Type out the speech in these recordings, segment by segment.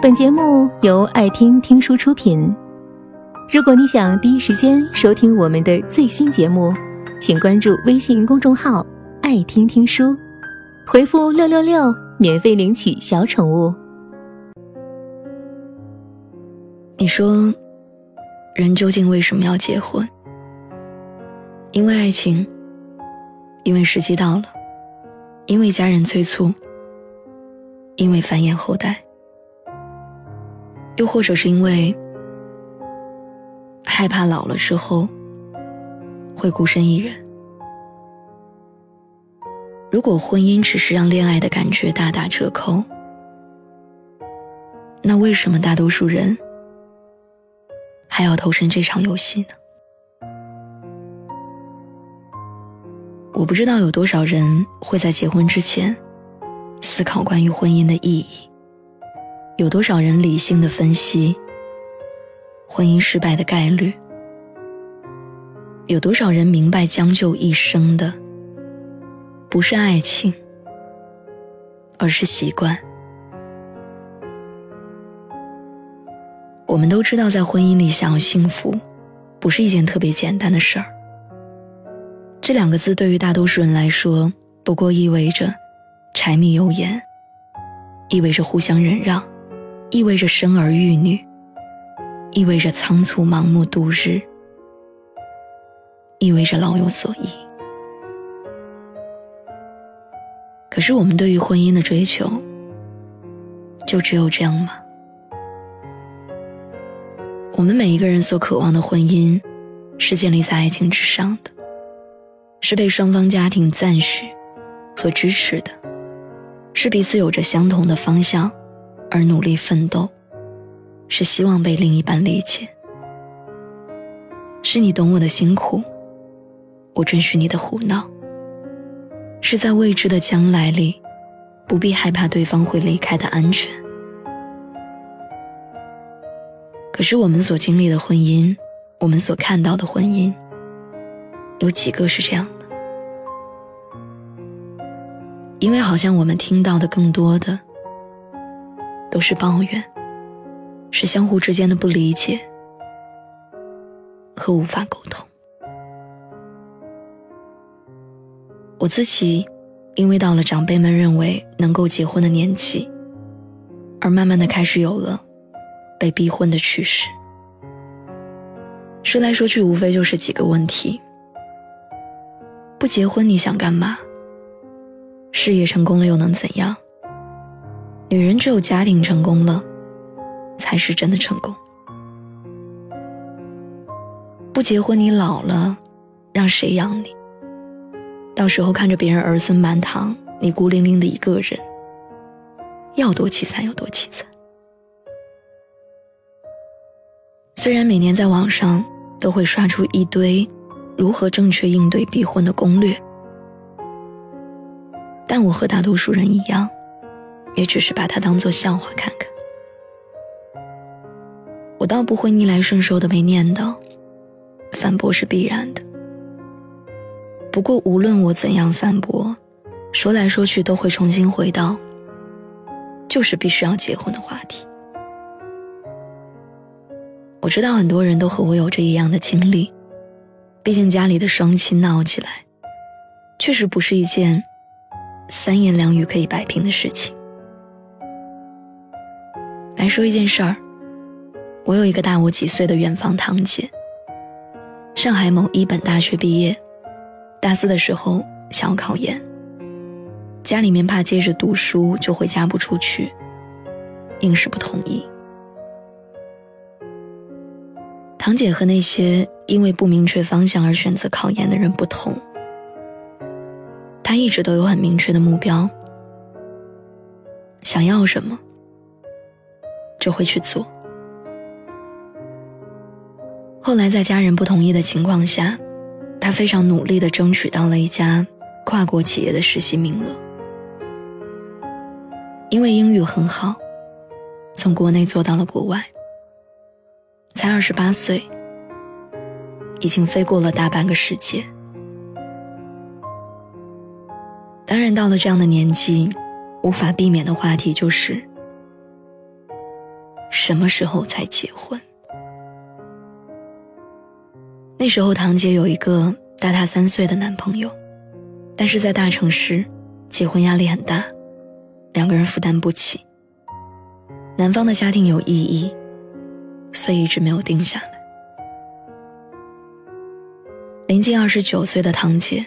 本节目由爱听听书出品。如果你想第一时间收听我们的最新节目，请关注微信公众号“爱听听书”，回复“六六六”免费领取小宠物。你说，人究竟为什么要结婚？因为爱情，因为时机到了，因为家人催促，因为繁衍后代，又或者是因为害怕老了之后会孤身一人。如果婚姻只是让恋爱的感觉大打折扣，那为什么大多数人？还要投身这场游戏呢？我不知道有多少人会在结婚之前思考关于婚姻的意义，有多少人理性的分析婚姻失败的概率，有多少人明白将就一生的不是爱情，而是习惯。我们都知道，在婚姻里想要幸福，不是一件特别简单的事儿。这两个字对于大多数人来说，不过意味着柴米油盐，意味着互相忍让，意味着生儿育女，意味着仓促盲目度日，意味着老有所依。可是，我们对于婚姻的追求，就只有这样吗？我们每一个人所渴望的婚姻，是建立在爱情之上的，是被双方家庭赞许和支持的，是彼此有着相同的方向而努力奋斗，是希望被另一半理解，是你懂我的辛苦，我准许你的胡闹，是在未知的将来里，不必害怕对方会离开的安全。可是我们所经历的婚姻，我们所看到的婚姻，有几个是这样的？因为好像我们听到的更多的，都是抱怨，是相互之间的不理解和无法沟通。我自己，因为到了长辈们认为能够结婚的年纪，而慢慢的开始有了。被逼婚的趋势，说来说去无非就是几个问题：不结婚你想干嘛？事业成功了又能怎样？女人只有家庭成功了，才是真的成功。不结婚你老了，让谁养你？到时候看着别人儿孙满堂，你孤零零的一个人，要多凄惨有多凄惨。虽然每年在网上都会刷出一堆如何正确应对逼婚的攻略，但我和大多数人一样，也只是把它当做笑话看看。我倒不会逆来顺受的被念叨，反驳是必然的。不过无论我怎样反驳，说来说去都会重新回到，就是必须要结婚的话题。我知道很多人都和我有着一样的经历，毕竟家里的双亲闹起来，确实不是一件三言两语可以摆平的事情。来说一件事儿，我有一个大我几岁的远房堂姐，上海某一本大学毕业，大四的时候想要考研，家里面怕接着读书就会嫁不出去，硬是不同意。堂姐和那些因为不明确方向而选择考研的人不同，她一直都有很明确的目标，想要什么就会去做。后来在家人不同意的情况下，他非常努力地争取到了一家跨国企业的实习名额，因为英语很好，从国内做到了国外。才二十八岁，已经飞过了大半个世界。当然，到了这样的年纪，无法避免的话题就是：什么时候才结婚。那时候，堂姐有一个大她三岁的男朋友，但是在大城市，结婚压力很大，两个人负担不起。男方的家庭有异议，所以一直没有定下来。临近二十九岁的堂姐，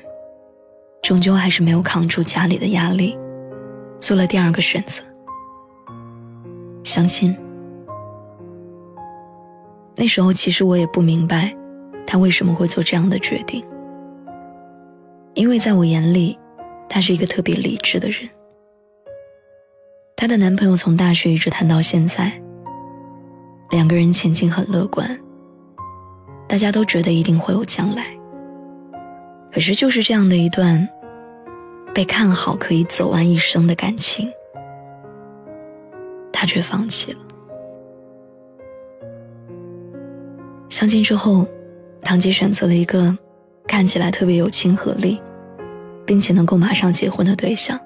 终究还是没有扛住家里的压力，做了第二个选择——相亲。那时候，其实我也不明白。他为什么会做这样的决定？因为在我眼里，他是一个特别理智的人。她的男朋友从大学一直谈到现在，两个人前景很乐观，大家都觉得一定会有将来。可是就是这样的一段被看好可以走完一生的感情，他却放弃了。相亲之后。堂姐选择了一个看起来特别有亲和力，并且能够马上结婚的对象。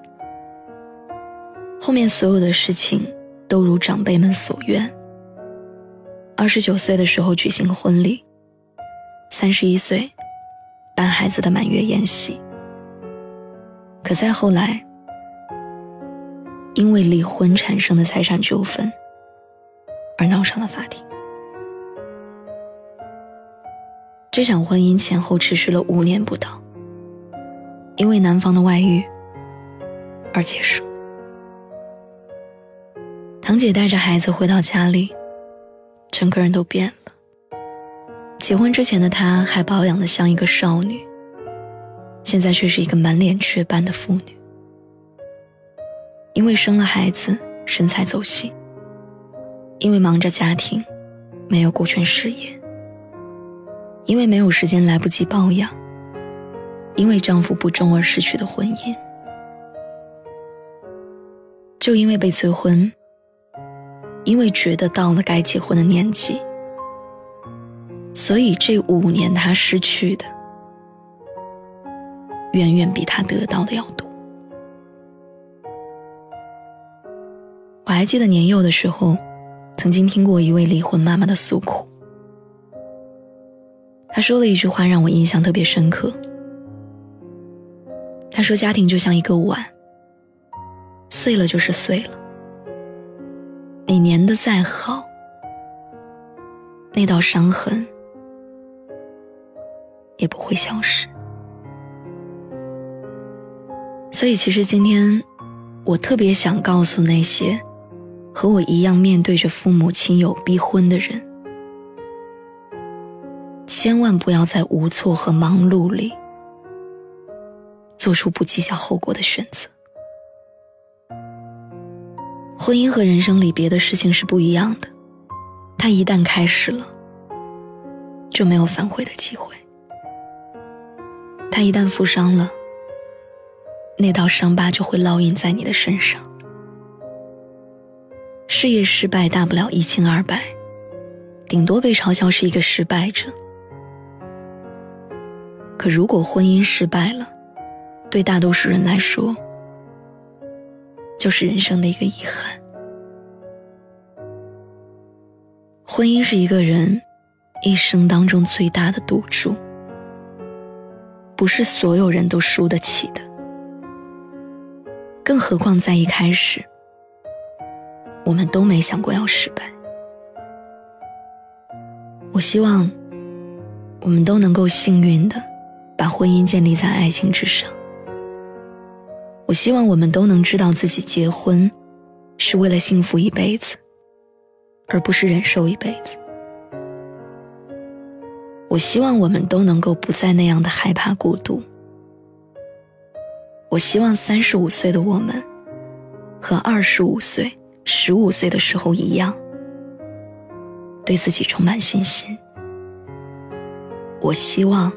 后面所有的事情都如长辈们所愿。二十九岁的时候举行婚礼，三十一岁办孩子的满月宴席。可再后来，因为离婚产生的财产纠纷而闹上了法庭。这场婚姻前后持续了五年不到，因为男方的外遇而结束。堂姐带着孩子回到家里，整个人都变了。结婚之前的她还保养的像一个少女，现在却是一个满脸雀斑的妇女。因为生了孩子，身材走形；因为忙着家庭，没有顾全事业。因为没有时间来不及抱养，因为丈夫不忠而失去的婚姻，就因为被催婚，因为觉得到了该结婚的年纪，所以这五年她失去的，远远比她得到的要多。我还记得年幼的时候，曾经听过一位离婚妈妈的诉苦。他说了一句话让我印象特别深刻。他说：“家庭就像一个碗，碎了就是碎了。你粘的再好，那道伤痕也不会消失。”所以，其实今天我特别想告诉那些和我一样面对着父母亲友逼婚的人。千万不要在无措和忙碌里做出不计较后果的选择。婚姻和人生里别的事情是不一样的，它一旦开始了，就没有反悔的机会。它一旦负伤了，那道伤疤就会烙印在你的身上。事业失败大不了一清二白，顶多被嘲笑是一个失败者。可如果婚姻失败了，对大多数人来说，就是人生的一个遗憾。婚姻是一个人一生当中最大的赌注，不是所有人都输得起的。更何况在一开始，我们都没想过要失败。我希望我们都能够幸运的。把婚姻建立在爱情之上。我希望我们都能知道自己结婚，是为了幸福一辈子，而不是忍受一辈子。我希望我们都能够不再那样的害怕孤独。我希望三十五岁的我们，和二十五岁、十五岁的时候一样，对自己充满信心。我希望。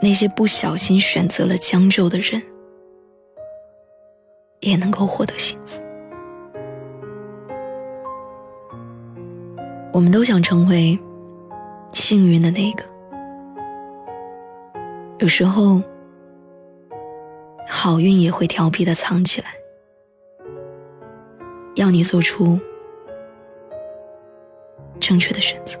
那些不小心选择了将就的人，也能够获得幸福。我们都想成为幸运的那个。有时候，好运也会调皮的藏起来，要你做出正确的选择。